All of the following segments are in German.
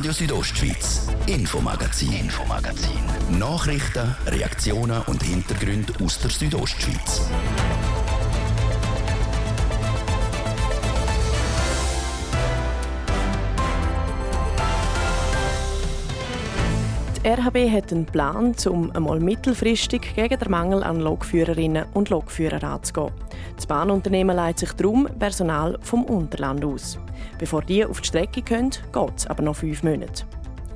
Radio Südostschweiz, Infomagazin, Infomagazin. Nachrichten, Reaktionen und Hintergründe aus der Südostschweiz. Die RHB hat einen Plan, um einmal mittelfristig gegen den Mangel an Lokführerinnen und Lokführer anzugehen. Das Bahnunternehmen leitet sich darum Personal vom Unterland aus. Bevor die auf die Strecke können, geht es aber noch fünf Monate.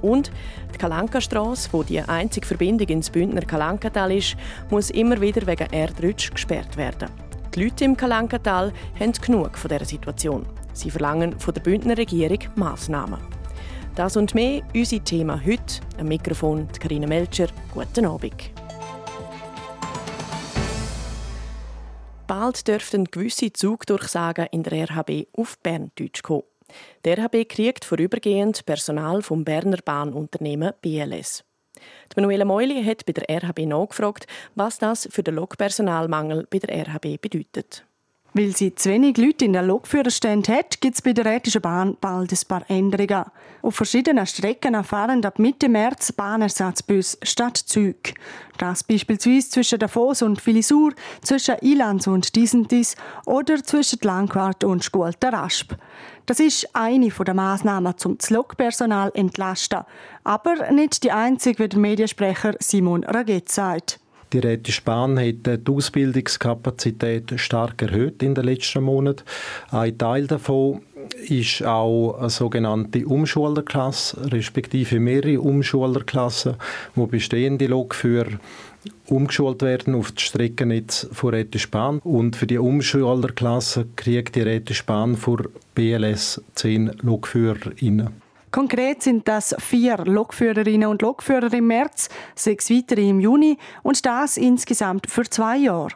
Und die Kalanka-Strasse, wo die einzige Verbindung ins Bündner Kalankatal ist, muss immer wieder wegen Erdrutsch gesperrt werden. Die Leute im Kalankatal haben genug von dieser Situation. Sie verlangen von der Bündner Regierung Massnahmen. Das und mehr, unser Thema heute. Am Mikrofon Karina Melcher. Guten Abend. Bald dürften gewisse Zugdurchsagen in der RHB auf Berndeutsch kommen. Der RHB kriegt vorübergehend Personal vom Berner Bahnunternehmen BLS. Die Manuela Meuli hat bei der RHB nachgefragt, was das für den Lokpersonalmangel bei der RHB bedeutet. Weil sie zu wenig Leute in der Lokführerstand hat, gibt es bei der Rätischen Bahn bald ein paar Änderungen. Auf verschiedenen Strecken fahren ab Mitte März Bahnersatzbus statt Züg. Das beispielsweise zwischen Davos und Filisur, zwischen Ilanz und Disentis oder zwischen Langquart und Schgualter Rasp. Das ist eine der Massnahmen, um das Lokpersonal entlasten. Aber nicht die einzige, wie der Mediensprecher Simon Raget sagt. Die Rätische Bahn hat die Ausbildungskapazität stark erhöht in den letzten Monaten. Ein Teil davon ist auch eine sogenannte Umschulerklasse, respektive mehrere Umschulerklassen, wo bestehende Lokführer umgeschult werden auf das Streckennetz von Rätische Bahn. Und für die Umschulerklasse kriegt die Rätische Bahn vor BLS zehn LokführerInnen. Konkret sind das vier Lokführerinnen und Lokführer im März, sechs weitere im Juni und das insgesamt für zwei Jahre.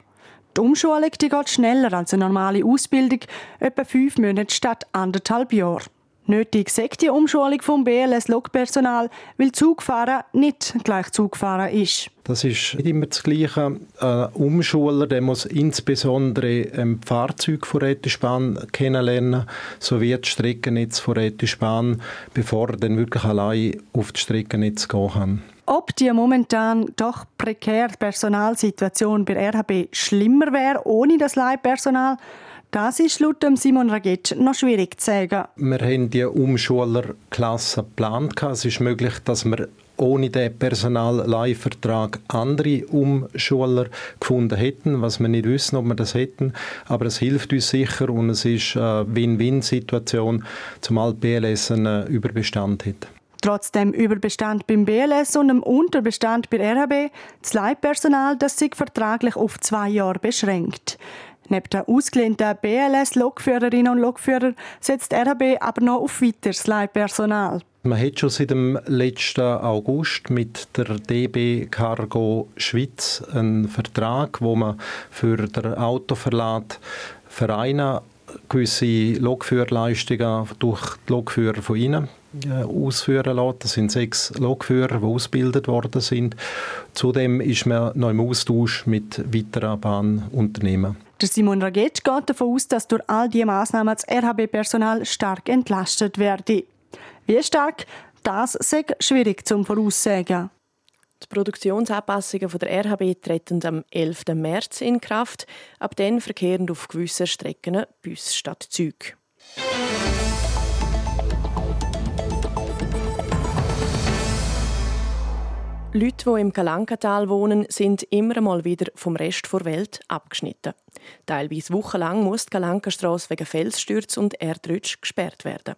Die Umschulung die geht schneller als eine normale Ausbildung, etwa fünf Monate statt anderthalb Jahre. Nötig sagt die Umschulung vom BLS-Lokpersonal, weil Zugfahren nicht gleich Zugfahren ist. Das ist nicht immer das Gleiche. Ein Umschuler der muss insbesondere ein Fahrzeug von Rätischbahn kennenlernen, sowie das Streckennetz von Rätischbahn, bevor er dann wirklich allein auf das Streckennetz gehen kann. Ob die momentan doch prekäre Personalsituation bei RHB schlimmer wäre ohne das Leihpersonal, das ist laut Simon Ragetsch noch schwierig zu sagen. Wir haben die Umschulerklasse geplant. Es ist möglich, dass wir ohne den Personalleihvertrag andere Umschuler gefunden hätten, was wir nicht wissen, ob wir das hätten. Aber es hilft uns sicher und es ist eine Win-Win-Situation, zumal BLS einen Überbestand hat. Trotzdem Überbestand beim BLS und einem Unterbestand bei RHB, das Leihpersonal, das sich vertraglich auf zwei Jahre beschränkt. Neben den ausgelehnten BLS-Lokführerinnen und Lokführer setzt RHB aber noch auf weiteres Leihpersonal. Man hat schon seit dem letzten August mit der DB Cargo Schweiz einen Vertrag, wo man für den Autoverlad Vereine gewisse Lokführerleistungen durch die Lokführer von ihnen ausführen lässt. Das sind sechs Lokführer, die ausgebildet worden sind. Zudem ist man noch im Austausch mit weiteren Bahnunternehmen. Der Simon Ragetsch geht davon aus, dass durch all diese Massnahmen das RHB-Personal stark entlastet werde. Wie stark, das ist schwierig zu voraussagen. Die Produktionsanpassungen der RHB treten am 11. März in Kraft. Ab dann verkehren auf gewissen Strecken Bus statt Züge. Leute, die im Kalankatal wohnen, sind immer mal wieder vom Rest der Welt abgeschnitten. Teilweise wochenlang muss die Kalankastrasse wegen Felsstürzen und Erdrutsch gesperrt werden.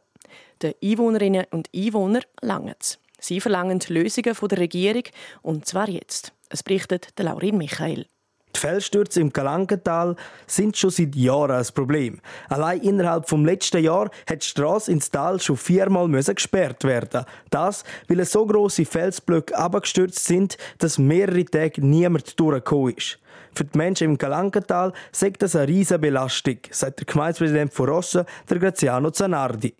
Den Einwohnerinnen und Einwohnern langen es. Sie verlangen Lösungen von der Regierung, und zwar jetzt. Es berichtet Laurin Michael. Die Felsstürze im Kalankental sind schon seit Jahren ein Problem. Allein innerhalb vom letzten Jahr hat die Straße ins Tal schon viermal gesperrt werden. Das, weil so große Felsblöcke abgestürzt sind, dass mehrere Tage niemand durchgekommen ist. Für die Menschen im Galankental sagt das eine riesige Belastung, sagt der Gemeindepräsident von Rossa, der Graziano Zanardi.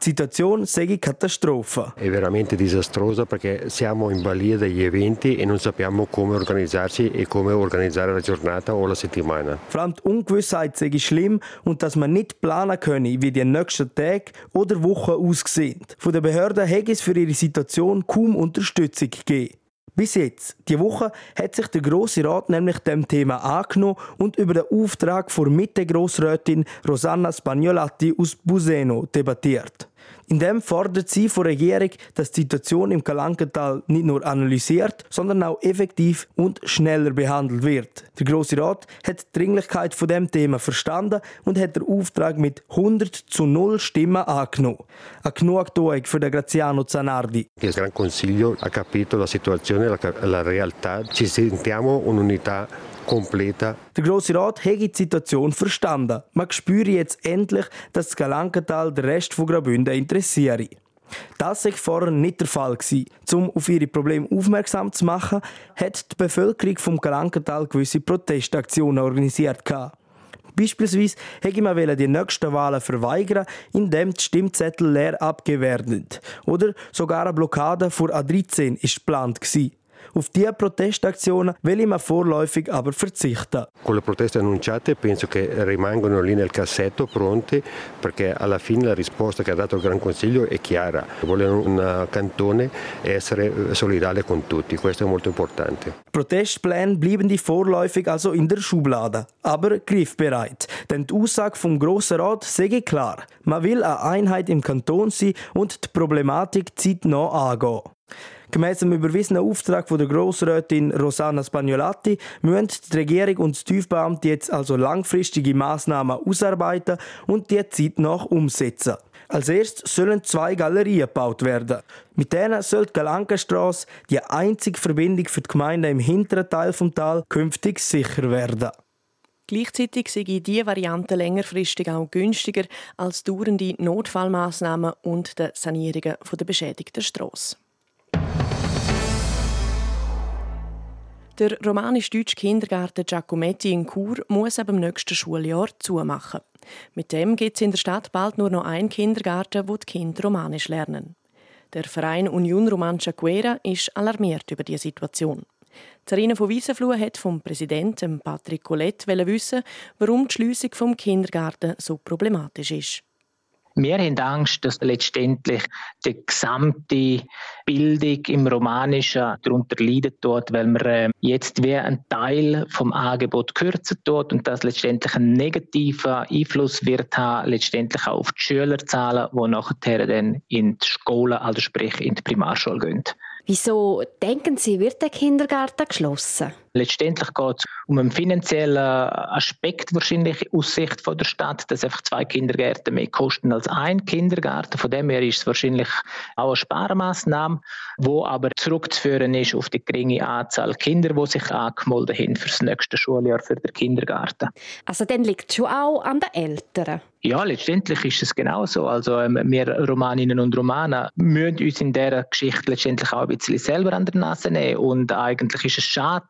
Die Situation sei Katastrophe. È veramente disastrosa perché siamo in balia degli eventi e non sappiamo come organizzarci e come organizzare la giornata o la settimana. Vor allem die Ungewissheit sei schlimm und dass man nicht planen könne, wie die nächsten Tage oder Wochen aussehen. Von den Behörden hätte es für ihre Situation kaum Unterstützung gegeben. Bis jetzt, die Woche, hat sich der Grosse Rat nämlich dem Thema angenommen und über den Auftrag von Mitte-Grossrätin Rosanna Spagnolatti aus Buseno debattiert. In dem fordert sie von der Regierung, dass die Situation im Kalankental nicht nur analysiert, sondern auch effektiv und schneller behandelt wird. Der Grosse Rat hat die Dringlichkeit von dem Thema verstanden und hat den Auftrag mit 100 zu 0 Stimmen angenommen. Eine Genugtuung für den Graziano Zanardi. Il Gran Consiglio ha capito la situazione, la, la realtà. Ci sentiamo un'unità completa. Der Grosse Rat hat die Situation verstanden. Man spüre jetzt endlich, dass das Galankental den Rest von Graubünden interessiere. Das war vorher nicht der Fall. Um auf ihre Probleme aufmerksam zu machen, hat die Bevölkerung vom Galankental gewisse Protestaktionen organisiert. Beispielsweise hätte man die nächsten Wahlen verweigern, indem die Stimmzettel leer abgegeben werden. Oder sogar eine Blockade vor A13 war geplant. Auf diese Protestaktionen will man vorläufig aber verzichten. Con le proteste annunciate penso che rimangono lì nel cassetto pronti perché alla fine la risposta che ha dato il Gran Consiglio è chiara. Vuole un cantone essere solidale con tutti, questo è molto importante. Protestpläne bleiben die vorläufig also in der Schublade, aber griffbereit. Denn die Aussage vom Grossen Rat sei klar. Man will eine Einheit im Kanton sein und die Problematik zeitnah angehen. Gemäss dem überwiesenen Auftrag von der Grossrätin Rosanna Spagnolati müssen die Regierung und die TÜV-Beamte jetzt also langfristige Massnahmen ausarbeiten und die Zeit nach umsetzen. Als erstes sollen zwei Galerien gebaut werden. Mit denen soll die Galankenstrasse, die einzige Verbindung für die Gemeinde im hinteren Teil des Tal, künftig sicher werden. Gleichzeitig sei diese Variante längerfristig auch günstiger als dauernde Notfallmaßnahmen und die Sanierungen der beschädigten Strasse. Der romanisch-deutsche Kindergarten Giacometti in Chur muss ab dem nächsten Schuljahr zumachen. Mit dem gibt es in der Stadt bald nur noch einen Kindergarten, wo die Kinder Romanisch lernen. Der Verein Union Romancia Guera ist alarmiert über die Situation. Zarina von Wiesenfluh hat vom Präsidenten Patrick Colette wissen, warum die Schliessung vom Kindergarten so problematisch ist. Wir haben Angst, dass letztendlich die gesamte Bildung im Romanischen darunter leidet dort, weil man äh, jetzt wie ein Teil vom Angebot kürzen tut und das letztendlich einen negativen Einfluss wird haben, letztendlich auch auf die Schülerzahlen, die nachher dann in die Schule, also sprich in die Primarschule gehen. Wieso denken Sie, wird der Kindergarten geschlossen? Letztendlich geht es um einen finanziellen Aspekt wahrscheinlich aus Sicht von der Stadt, dass einfach zwei Kindergärten mehr kosten als ein Kindergarten. Von dem her ist es wahrscheinlich auch eine Sparmaßnahme, wo aber zurückzuführen ist auf die geringe Anzahl Kinder, die sich angemeldet haben für das nächste Schuljahr für den Kindergarten. Also dann liegt es schon auch an den Eltern? Ja, letztendlich ist es genauso. Also ähm, wir Romaninnen und Romanen müssen uns in dieser Geschichte letztendlich auch ein bisschen selber an der Nase nehmen und eigentlich ist es schade,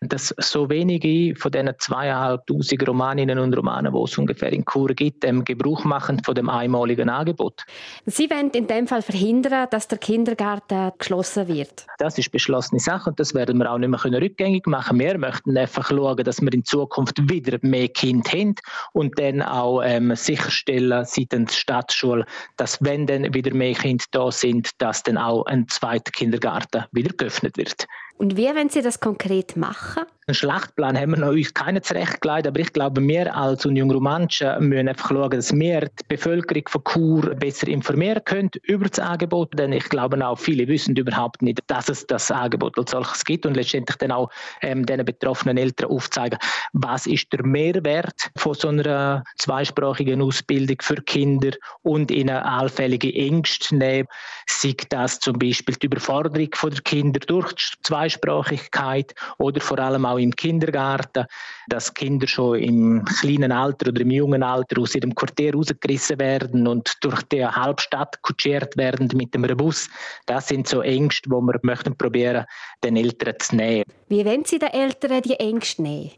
dass so wenige von diesen zweieinhalbtausend Romaninnen und Romanen, die es ungefähr in Kur gibt, Gebrauch machen von dem einmaligen Angebot. Sie wollen in dem Fall verhindern, dass der Kindergarten geschlossen wird. Das ist beschlossene Sache und das werden wir auch nicht mehr rückgängig machen. Wir möchten einfach schauen, dass wir in Zukunft wieder mehr Kinder haben und dann auch ähm, sicherstellen seitens Stadtschule, dass wenn dann wieder mehr Kinder da sind, dass dann auch ein zweiter Kindergarten wieder geöffnet wird. Und wie wollen Sie das konkret machen? Einen Schlachtplan haben wir noch uns keinen zurechtgelegt, aber ich glaube, wir als Union Romanche müssen einfach schauen, dass wir die Bevölkerung von Chur besser informieren können über das Angebot, denn ich glaube auch, viele wissen überhaupt nicht, dass es das Angebot als solches gibt und letztendlich dann auch ähm, den betroffenen Eltern aufzeigen, was ist der Mehrwert von so einer zweisprachigen Ausbildung für Kinder und ihnen allfällige Ängste nehmen, sei das zum Beispiel die Überforderung der Kinder durch die Zweisprachigkeit oder vor allem auch auch im Kindergarten, dass Kinder schon im kleinen Alter oder im jungen Alter aus ihrem Quartier rausgerissen werden und durch die Halbstadt kutschiert werden mit dem Bus. Das sind so Ängste, wo wir möchten probieren, den Eltern zu nehmen. Wie wollen Sie den Eltern die Ängste nehmen?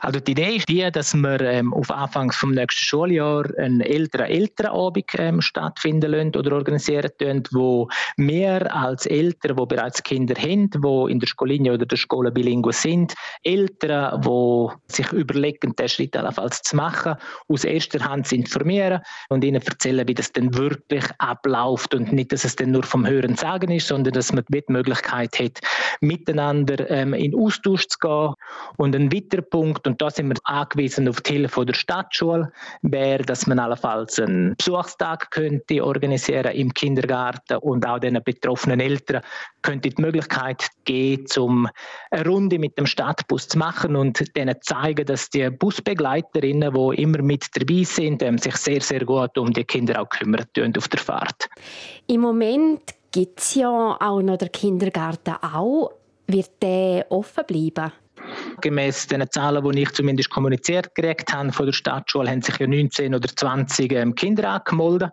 Also die Idee ist die, dass wir ähm, auf Anfang des nächsten Schuljahr einen älteren Elternabend ähm, stattfinden lassen oder organisieren lassen, wo mehr als Eltern, die bereits Kinder haben, die in der Schullinie oder der Schule bilingue sind, Eltern, die sich überlegen, diesen Schritt allenfalls zu machen, aus erster Hand zu informieren und ihnen erzählen, wie das denn wirklich abläuft und nicht, dass es dann nur vom Hören sagen ist, sondern dass man die Möglichkeit hat, miteinander ähm, in Austausch zu gehen. Und ein weiterer Punkt, und da sind wir angewiesen auf die Hilfe der Stadtschule, wäre, dass man allenfalls einen Besuchstag könnte organisieren im Kindergarten und auch den betroffenen Eltern könnte die Möglichkeit geben, um eine Runde mit dem Stadtbus zu machen und denen zeigen, dass die Busbegleiterinnen, die immer mit dabei sind, ähm, sich sehr, sehr gut um die Kinder auch kümmern auf der Fahrt. Im Moment gibt es ja auch noch den Kindergarten auch. Wird der offen bleiben? Gemäss den Zahlen, die ich zumindest kommuniziert gekriegt habe von der Stadtschule, haben sich ja 19 oder 20 ähm, Kinder angemeldet.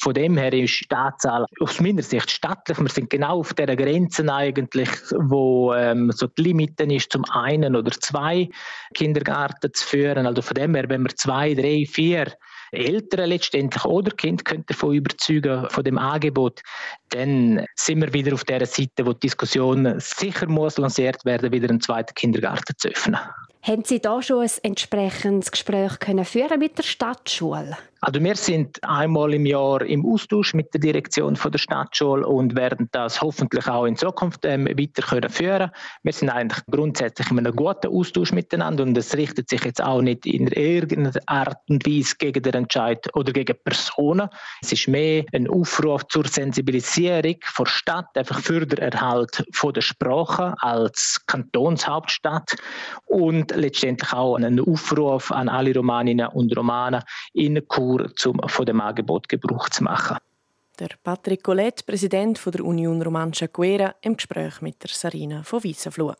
Von dem her ist die Anzahl aus meiner Sicht stattlich. Wir sind genau auf der Grenze eigentlich, wo ähm, so die Limiten ist, zum einen oder zwei Kindergarten zu führen. Also von dem her, wenn wir zwei, drei, vier Eltern letztendlich oder Kind könnt davon überzeugen von dem Angebot, dann sind wir wieder auf der Seite, wo die Diskussion sicher muss lanciert werden, wieder einen zweiten Kindergarten zu öffnen. Haben Sie da schon ein entsprechendes Gespräch können führen mit der Stadtschule? Also wir sind einmal im Jahr im Austausch mit der Direktion von der Stadtschule und werden das hoffentlich auch in Zukunft ähm, weiter können führen. Wir sind eigentlich grundsätzlich in einem guten Austausch miteinander und es richtet sich jetzt auch nicht in irgendeiner Art und Weise gegen den Entscheid oder gegen Personen. Es ist mehr ein Aufruf zur Sensibilisierung der Stadt, einfach für den Erhalt von der Sprache als Kantonshauptstadt und letztendlich auch einen Aufruf an alle Romaninnen und Romanen in Kur um von dem Angebot Gebrauch zu machen. Der Patrick Collet, Präsident der Union Romancia Guera, im Gespräch mit der Sarina von Wiesenfluh.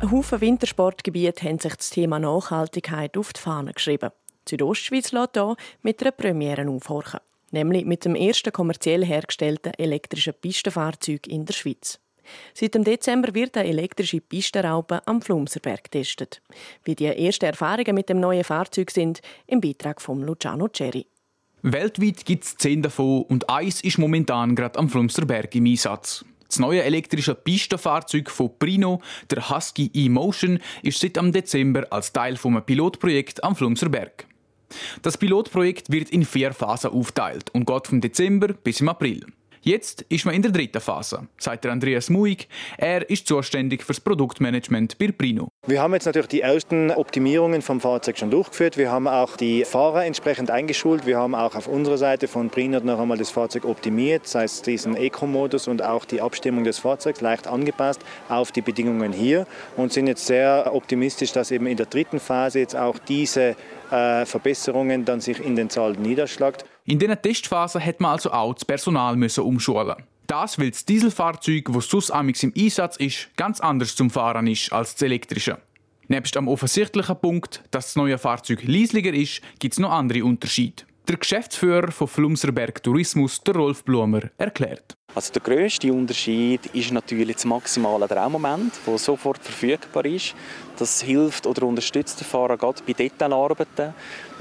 Ein Haufen Wintersportgebiete haben sich das Thema Nachhaltigkeit auf die Fahne geschrieben. Die Südostschweiz lässt hier mit einer Premiere aufhorchen, nämlich mit dem ersten kommerziell hergestellten elektrischen Pistenfahrzeug in der Schweiz. Seit dem Dezember wird eine elektrische Pistenraupe am Flumserberg getestet. Wie die ersten Erfahrungen mit dem neuen Fahrzeug sind, im Beitrag von Luciano Cherry. Weltweit gibt es zehn davon und eins ist momentan gerade am Flumserberg im Einsatz. Das neue elektrische Pistenfahrzeug von Prino, der Husky E-Motion, ist seit Dezember als Teil vom Pilotprojekt am Flumserberg. Das Pilotprojekt wird in vier Phasen aufgeteilt und geht vom Dezember bis im April. Jetzt ist man in der dritten Phase, sagt Andreas Muig. Er ist zuständig für das Produktmanagement bei Prino. Wir haben jetzt natürlich die ersten Optimierungen vom Fahrzeug schon durchgeführt. Wir haben auch die Fahrer entsprechend eingeschult. Wir haben auch auf unserer Seite von Prino noch einmal das Fahrzeug optimiert, sei es diesen Eco-Modus und auch die Abstimmung des Fahrzeugs leicht angepasst auf die Bedingungen hier und sind jetzt sehr optimistisch, dass eben in der dritten Phase jetzt auch diese äh, Verbesserungen dann sich in den Zahlen niederschlägt. In dieser Testphase hat man also auch das Personal müssen umschulen. Das, weil das Dieselfahrzeug, das sonst im Einsatz ist, ganz anders zum Fahren ist als das elektrische. Nebst am offensichtlichen Punkt, dass das neue Fahrzeug leislicher ist, gibt es noch andere Unterschiede. Der Geschäftsführer von Flumserberg Tourismus, der Rolf Blumer, erklärt. Also der grösste Unterschied ist natürlich das maximale Drehmoment, das sofort verfügbar ist. Das hilft oder unterstützt den Fahrer gerade bei Detailarbeiten.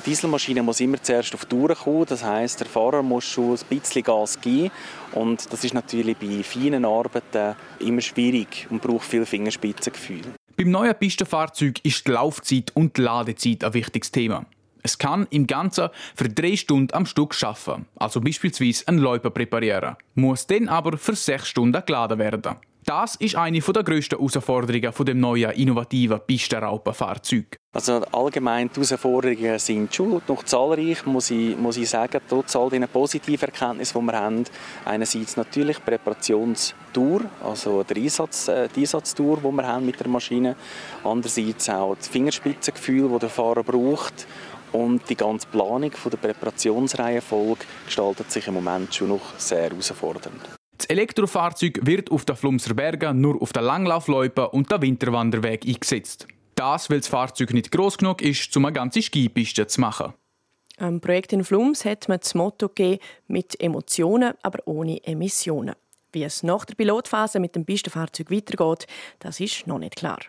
Die Dieselmaschine muss immer zuerst auf die Tour kommen, das heißt, der Fahrer muss schon ein bisschen Gas geben und das ist natürlich bei feinen Arbeiten immer schwierig und braucht viel Fingerspitzengefühl. Beim neuen Pistenfahrzeug ist die Laufzeit und die Ladezeit ein wichtiges Thema. Es kann im Ganzen für drei Stunden am Stück arbeiten, also beispielsweise einen Läuper präparieren, muss dann aber für sechs Stunden geladen werden. Das ist eine der grössten Herausforderungen von dem neuen innovativen Pistenraupenfahrzeug. Also allgemein die Herausforderungen sind schon noch zahlreich, muss ich, muss ich sagen, trotz all den positiven Erkenntnissen, die wir haben. Einerseits natürlich die Präparationstour, also der Einsatz, äh, die Einsatztour, die wir haben mit der Maschine. Andererseits auch das Fingerspitzengefühl, das der Fahrer braucht und die ganze Planung der Präparationsreihenfolge gestaltet sich im Moment schon noch sehr herausfordernd. Das Elektrofahrzeug wird auf den Flumser Bergen nur auf den Langlaufloipen und den Winterwanderweg eingesetzt. Das, weil das Fahrzeug nicht groß genug ist, um eine ganze Skipiste zu machen. Am Projekt in Flums hat man das Motto gegeben, mit Emotionen, aber ohne Emissionen. Wie es nach der Pilotphase mit dem Pistenfahrzeug weitergeht, das ist noch nicht klar.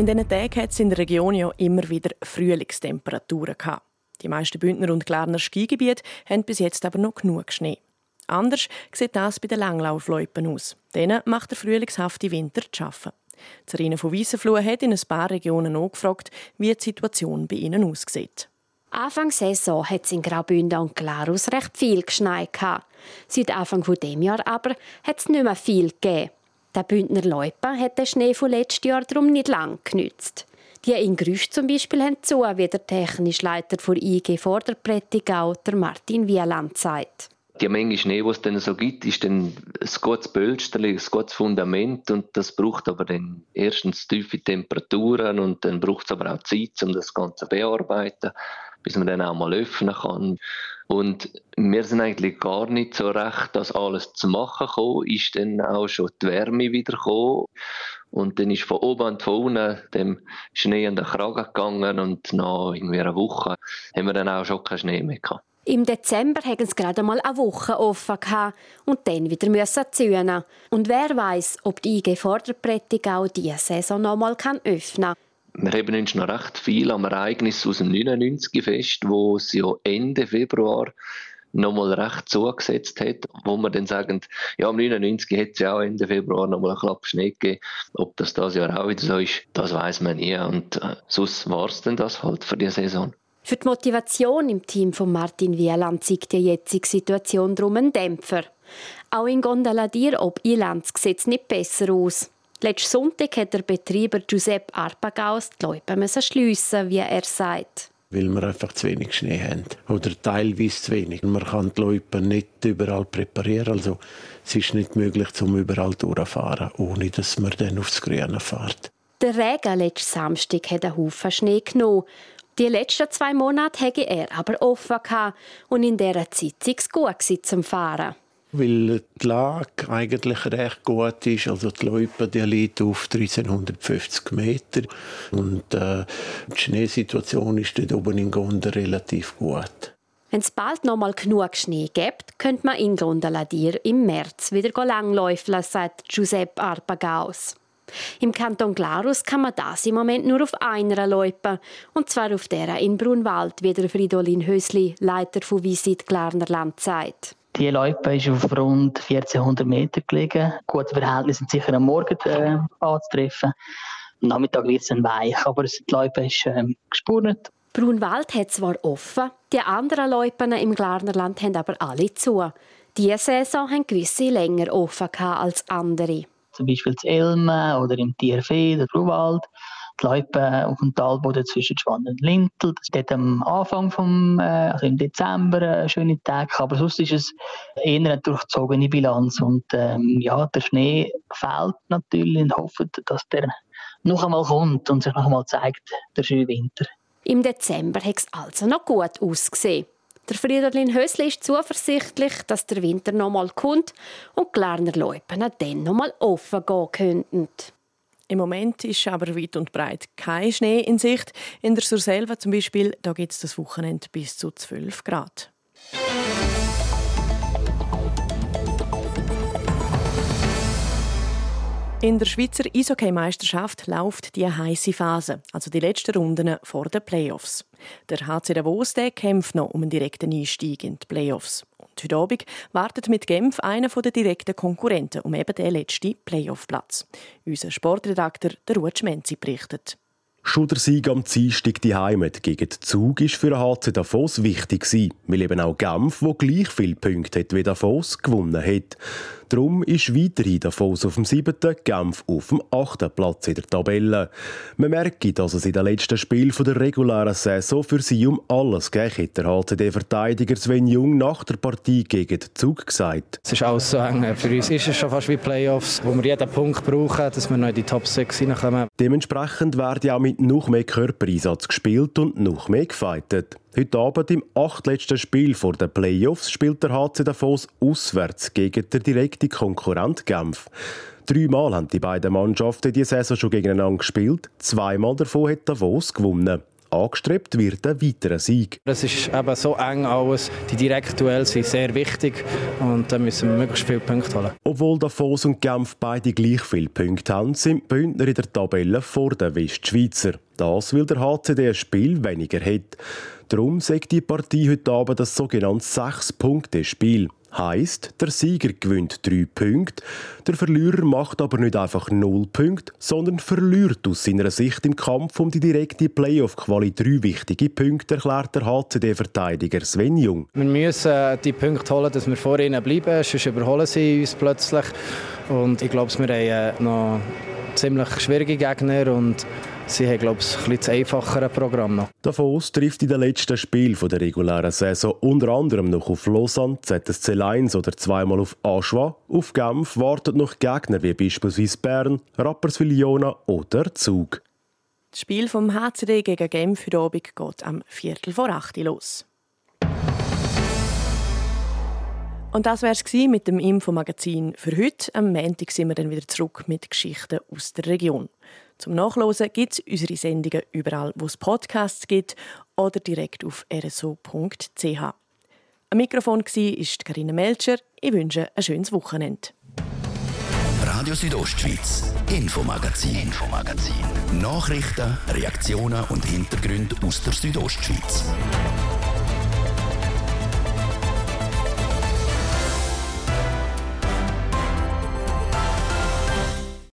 In diesen Tagen hat es in der Region ja immer wieder Frühlingstemperaturen gehabt. Die meisten Bündner und Glarner Skigebiete haben bis jetzt aber noch genug Schnee. Anders sieht das bei den Langlaufloipen aus. Denen macht der frühlingshafte Winter zu schaffen. Zarina von Weissenfluh hat in ein paar Regionen angefragt, wie die Situation bei ihnen aussieht. Anfang Saison hat es in Graubünden und Glarus recht viel geschneit. Seit Anfang dieses Jahr aber hat es nicht mehr viel gegeben. Der Bündner Loipe hat den Schnee von letztes Jahr darum nicht lang genützt. Die in Grüsch zum Beispiel haben zu, wie der technische Leiter der IG Vorderprättigau, der Martin Wieland sagt. Die Menge Schnee, die es dann so gibt, ist dann ein gutes Böllsterli, ein gutes Fundament und das braucht aber dann erstens tiefe Temperaturen und dann braucht es aber auch Zeit, um das Ganze zu bearbeiten, bis man dann auch mal öffnen kann. Und wir sind eigentlich gar nicht so recht, das alles zu machen gekommen, ist dann auch schon die Wärme wieder gekommen. Und dann ist von oben und von unten dem Schnee an den Kragen gegangen und nach irgendwie einer Woche haben wir dann auch schon keinen Schnee mehr gehabt. Im Dezember hatten sie gerade mal eine Woche offen gehabt und dann wieder müssen. Und wer weiß, ob die IG Vorderprättigau diese Saison noch mal öffnen kann. Wir haben uns noch recht viel am Ereignis aus dem 99 fest, wo es ja Ende Februar nochmal recht zugesetzt hat, wo wir dann sagen, ja, am 99 hat es ja auch Ende Februar nochmal einen Klapp Schnee gegeben. Ob das das Jahr auch wieder so ist, das weiß man nie. Und äh, sonst war es dann das halt für die Saison. Für die Motivation im Team von Martin Wieland zeigt die jetzige Situation darum einen Dämpfer. Auch in Gondaladier ob Ilanz sieht es nicht besser aus. Letzten Sonntag hat der Betreiber Giuseppe Arpagaus die Leute schliessen, wie er sagt weil wir einfach zu wenig Schnee haben. Oder teilweise zu wenig. Man kann die Leute nicht überall präparieren. Also es ist nicht möglich, um überall durchzufahren, ohne dass man dann aufs Grüne fährt. Der Regen letzten Samstag hat einen Haufen Schnee genommen. Die letzten zwei Monate hatte er aber offen und in dieser Zeit war es gut zum Fahren weil die Lage eigentlich recht gut ist. Also die Loipe liegt auf 1350 Meter und äh, die Schneesituation ist dort oben in Gonda relativ gut. Wenn es bald noch mal genug Schnee gibt, könnte man in Gondaladier im März wieder langläufeln, sagt Giuseppe Arpagaus. Im Kanton Glarus kann man das im Moment nur auf einer Loipe, und zwar auf der in Brunwald, wie der Fridolin Hösli, Leiter von Visit Glarner Land, sagt. Die Loipe ist auf rund 1400 Meter gelegen. Gute Verhältnisse sind sicher am Morgen äh, anzutreffen. Am Nachmittag wird es dann weich, aber die Loipe ist äh, gespurnet. Brunwald hat zwar offen, die anderen Loipen im Glarnerland haben aber alle zu. Diese Saison haben gewisse länger offen als andere. Zum Beispiel in Elmen oder im Tierfee, der Brunwald die Loipe auf dem Talboden zwischen Schwannen und Lintel. Das ist dort am Anfang vom, äh, also im Dezember ein schöner Tag, aber sonst ist es eher eine durchzogene Bilanz und ähm, ja, der Schnee fällt natürlich und hoffen, dass der noch einmal kommt und sich noch einmal zeigt, der schöne Winter. Im Dezember hat es also noch gut ausgesehen. Der Friederlin Hösli ist zuversichtlich, dass der Winter noch mal kommt und die Lerner Loipen dann noch mal offen gehen könnten. Im Moment ist aber weit und breit kein Schnee in Sicht. In der Surselva zum Beispiel, da gibt es das Wochenende bis zu 12 Grad. In der Schweizer Eishockey-Meisterschaft läuft die heiße Phase, also die letzten Runden vor den Playoffs. Der HC Davos der kämpft noch um einen direkten Einstieg in die Playoffs. Heute Abend wartet mit Genf einer der direkten Konkurrenten um eben den letzten Playoff-Platz. Unser Sportredakteur der Menzi berichtet. Schon der Sieg am Dienstag die Heimat gegen den Zug ist für den HC Davos wichtig gewesen, weil eben auch Genf, wo gleich viele Punkte hat wie Davos, gewonnen hat. Darum ist weiterhin Davos auf dem siebten, Genf auf dem achten Platz in der Tabelle. Man merkt, dass es in den letzten Spielen der regulären Saison für sie um alles geht, hat der HCD-Verteidiger Sven Jung nach der Partie gegen den Zug gesagt. Es ist alles so eng. Für uns ist es schon fast wie Playoffs, wo wir jeden Punkt brauchen, dass wir noch in die Top 6 hineinkommen. Dementsprechend werden auch mit noch mehr Körpereinsatz gespielt und noch mehr gefightet. Heute Abend im achtletzten Spiel vor den Playoffs spielt der HC Davos auswärts gegen den direkten Konkurrent Genf. Dreimal haben die beiden Mannschaften diese Saison schon gegeneinander gespielt. Zweimal davon hat Davos gewonnen. angestrebt wird ein weiterer Sieg. Es ist eben so eng alles. Die direkten Duelle sind sehr wichtig und da müssen wir möglichst viele Punkte holen. Obwohl Davos und Genf beide gleich viele Punkte haben, sind die Bündner in der Tabelle vor den Westschweizer. Das, weil der HCD ein Spiel weniger hat. Darum sagt die Partie heute Abend das sogenannte Sechs-Punkte-Spiel. Heißt, der Sieger gewinnt drei Punkte, der Verlierer macht aber nicht einfach null Punkte, sondern verliert aus seiner Sicht im Kampf um die direkte Playoff-Quali drei wichtige Punkte, erklärt der HCD-Verteidiger Sven Jung. Wir müssen die Punkte holen, dass wir vor ihnen bleiben, sonst überholen sie uns plötzlich. Und ich glaube, wir haben noch ziemlich schwierige Gegner und Sie haben, glaube ich, ein bisschen einfachere Programm noch. Davos trifft in den letzten Spielen der regulären Saison unter anderem noch auf Lausanne, ZSC Lions oder zweimal auf Aschwa. Auf Genf warten noch Gegner wie beispielsweise Bern, Rapperswil-Jona oder Zug. Das Spiel vom HCD gegen Genf für Abend geht am Viertel vor acht los. Und das wäre es mit dem Infomagazin für heute. Am Montag sind wir dann wieder zurück mit Geschichten aus der Region. Zum Nachlesen gibt es unsere Sendungen überall, wo es Podcasts gibt oder direkt auf rso.ch. Am Mikrofon war Karina Melcher. Ich wünsche ein schönes Wochenende. Radio Südostschweiz, Infomagazin, Infomagazin. Nachrichten, Reaktionen und Hintergründe aus der Südostschweiz.